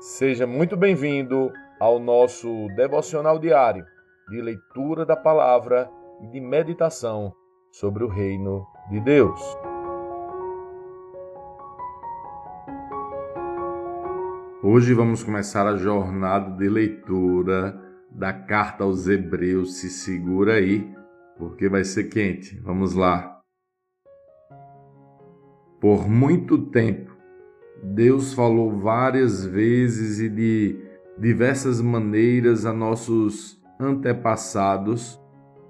Seja muito bem-vindo ao nosso devocional diário de leitura da palavra e de meditação sobre o reino de Deus. Hoje vamos começar a jornada de leitura da carta aos Hebreus. Se segura aí, porque vai ser quente. Vamos lá. Por muito tempo Deus falou várias vezes e de diversas maneiras a nossos antepassados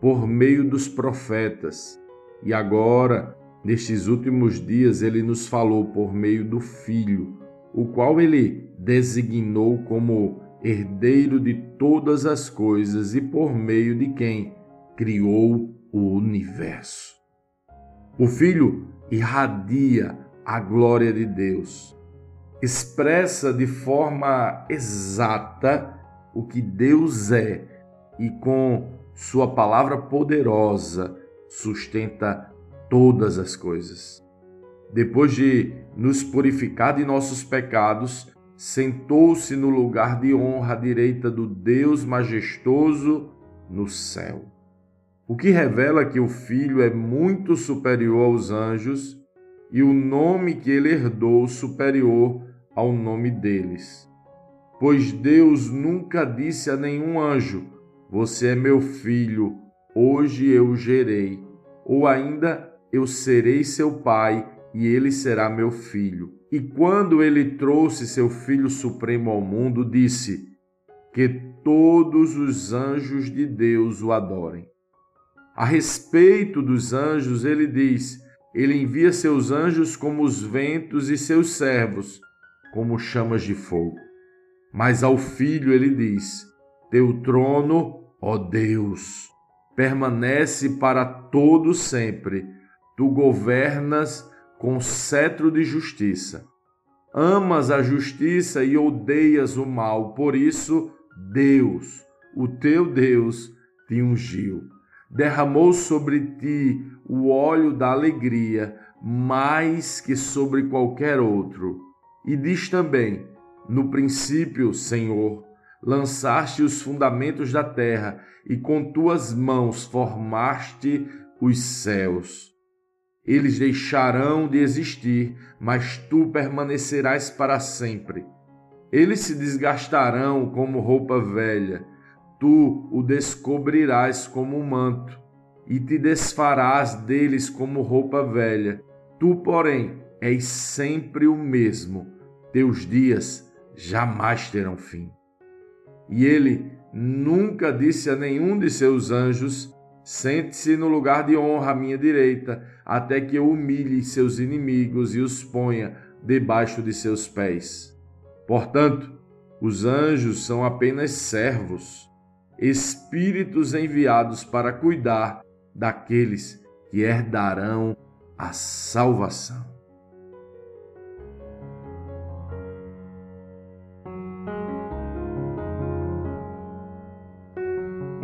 por meio dos profetas. E agora, nestes últimos dias, ele nos falou por meio do Filho, o qual ele designou como herdeiro de todas as coisas e por meio de quem criou o universo. O Filho irradia a glória de Deus expressa de forma exata o que Deus é e com Sua palavra poderosa sustenta todas as coisas. Depois de nos purificar de nossos pecados, sentou-se no lugar de honra à direita do Deus majestoso no céu. O que revela que o Filho é muito superior aos anjos e o nome que ele herdou superior ao nome deles. Pois Deus nunca disse a nenhum anjo: Você é meu filho, hoje eu gerei, ou ainda eu serei seu pai e ele será meu filho. E quando ele trouxe seu filho supremo ao mundo, disse: Que todos os anjos de Deus o adorem. A respeito dos anjos, ele diz: Ele envia seus anjos como os ventos e seus servos como chamas de fogo. Mas ao filho ele diz: Teu trono, ó Deus, permanece para todo sempre. Tu governas com cetro de justiça. Amas a justiça e odeias o mal, por isso Deus, o teu Deus, te ungiu. Derramou sobre ti o óleo da alegria, mais que sobre qualquer outro e diz também: No princípio, Senhor, lançaste os fundamentos da terra, e com tuas mãos formaste os céus. Eles deixarão de existir, mas tu permanecerás para sempre. Eles se desgastarão como roupa velha, tu o descobrirás como manto, e te desfarás deles como roupa velha. Tu, porém, és sempre o mesmo, teus dias jamais terão fim. E ele nunca disse a nenhum de seus anjos: Sente-se no lugar de honra à minha direita, até que eu humilhe seus inimigos e os ponha debaixo de seus pés. Portanto, os anjos são apenas servos, espíritos enviados para cuidar daqueles que herdarão a salvação.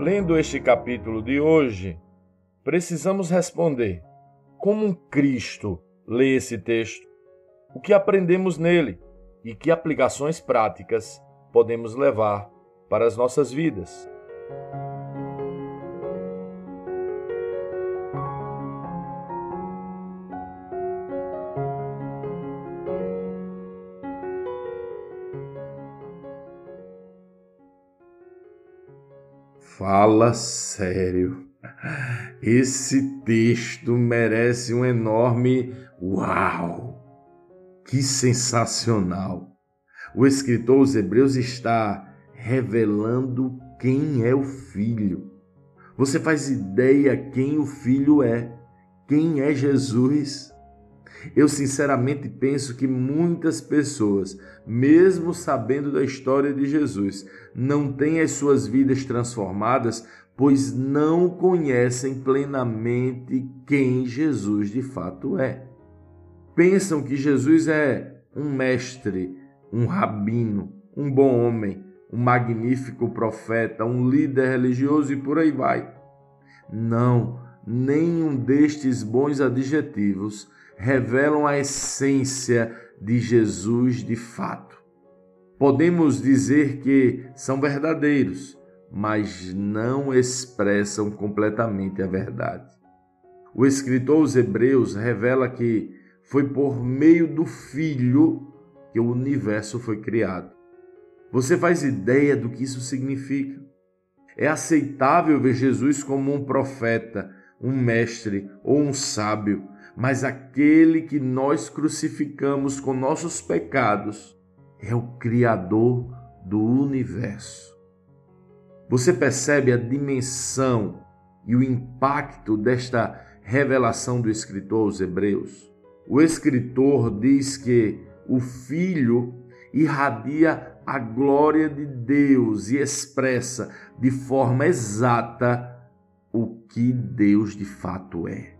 Lendo este capítulo de hoje, precisamos responder: como um Cristo lê esse texto? O que aprendemos nele e que aplicações práticas podemos levar para as nossas vidas? Fala sério. Esse texto merece um enorme uau! Que sensacional! O escritor aos Hebreus está revelando quem é o Filho. Você faz ideia quem o Filho é? Quem é Jesus? Eu sinceramente penso que muitas pessoas, mesmo sabendo da história de Jesus, não têm as suas vidas transformadas, pois não conhecem plenamente quem Jesus de fato é. Pensam que Jesus é um mestre, um rabino, um bom homem, um magnífico profeta, um líder religioso e por aí vai. Não, nenhum destes bons adjetivos revelam a essência de Jesus de fato. Podemos dizer que são verdadeiros, mas não expressam completamente a verdade. O escritor aos Hebreus revela que foi por meio do Filho que o universo foi criado. Você faz ideia do que isso significa? É aceitável ver Jesus como um profeta, um mestre ou um sábio, mas aquele que nós crucificamos com nossos pecados é o Criador do universo. Você percebe a dimensão e o impacto desta revelação do escritor aos Hebreus? O escritor diz que o Filho irradia a glória de Deus e expressa de forma exata o que Deus de fato é.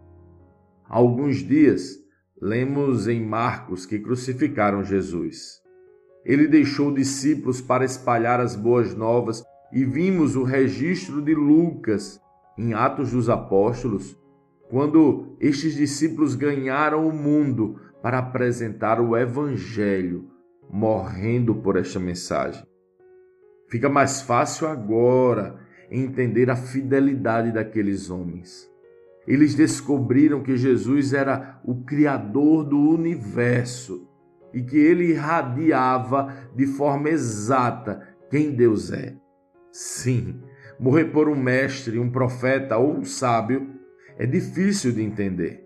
Alguns dias, lemos em Marcos que crucificaram Jesus. Ele deixou discípulos para espalhar as boas novas e vimos o registro de Lucas em Atos dos Apóstolos, quando estes discípulos ganharam o mundo para apresentar o Evangelho, morrendo por esta mensagem. Fica mais fácil agora entender a fidelidade daqueles homens. Eles descobriram que Jesus era o Criador do universo e que ele irradiava de forma exata quem Deus é. Sim, morrer por um mestre, um profeta ou um sábio é difícil de entender,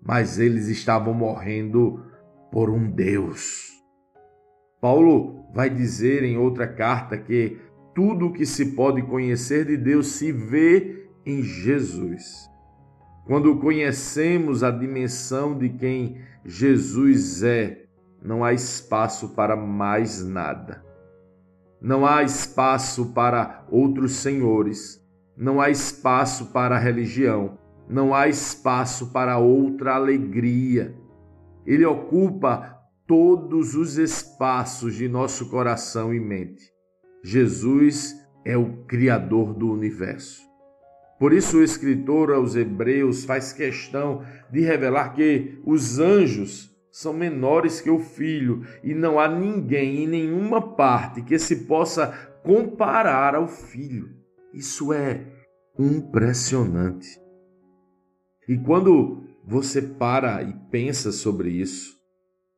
mas eles estavam morrendo por um Deus. Paulo vai dizer em outra carta que tudo o que se pode conhecer de Deus se vê em Jesus. Quando conhecemos a dimensão de quem Jesus é, não há espaço para mais nada. Não há espaço para outros senhores, não há espaço para religião, não há espaço para outra alegria. Ele ocupa todos os espaços de nosso coração e mente. Jesus é o Criador do universo. Por isso, o escritor aos Hebreus faz questão de revelar que os anjos são menores que o filho e não há ninguém em nenhuma parte que se possa comparar ao filho. Isso é impressionante. E quando você para e pensa sobre isso,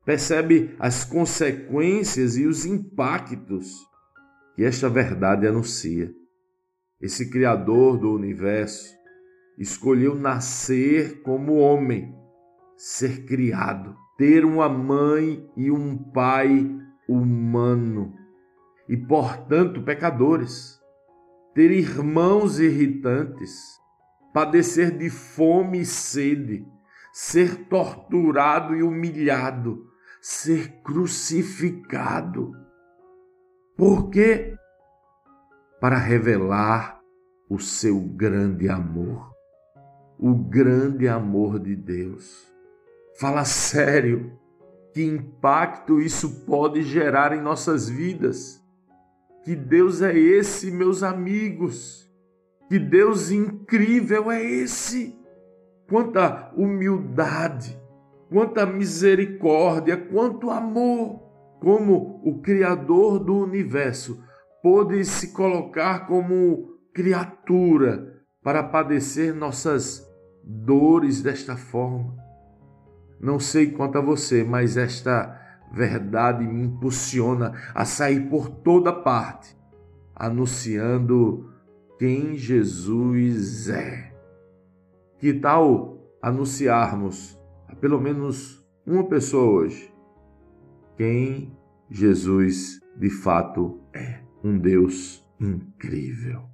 percebe as consequências e os impactos que esta verdade anuncia. Esse Criador do universo escolheu nascer como homem, ser criado, ter uma mãe e um pai humano e, portanto, pecadores, ter irmãos irritantes, padecer de fome e sede, ser torturado e humilhado, ser crucificado por quê? Para revelar o seu grande amor, o grande amor de Deus. Fala sério, que impacto isso pode gerar em nossas vidas? Que Deus é esse, meus amigos? Que Deus incrível é esse? Quanta humildade, quanta misericórdia, quanto amor como o Criador do universo pôde se colocar como criatura para padecer nossas dores desta forma. Não sei quanto a você, mas esta verdade me impulsiona a sair por toda parte, anunciando quem Jesus é. Que tal anunciarmos a pelo menos uma pessoa hoje quem Jesus de fato é. Um Deus incrível.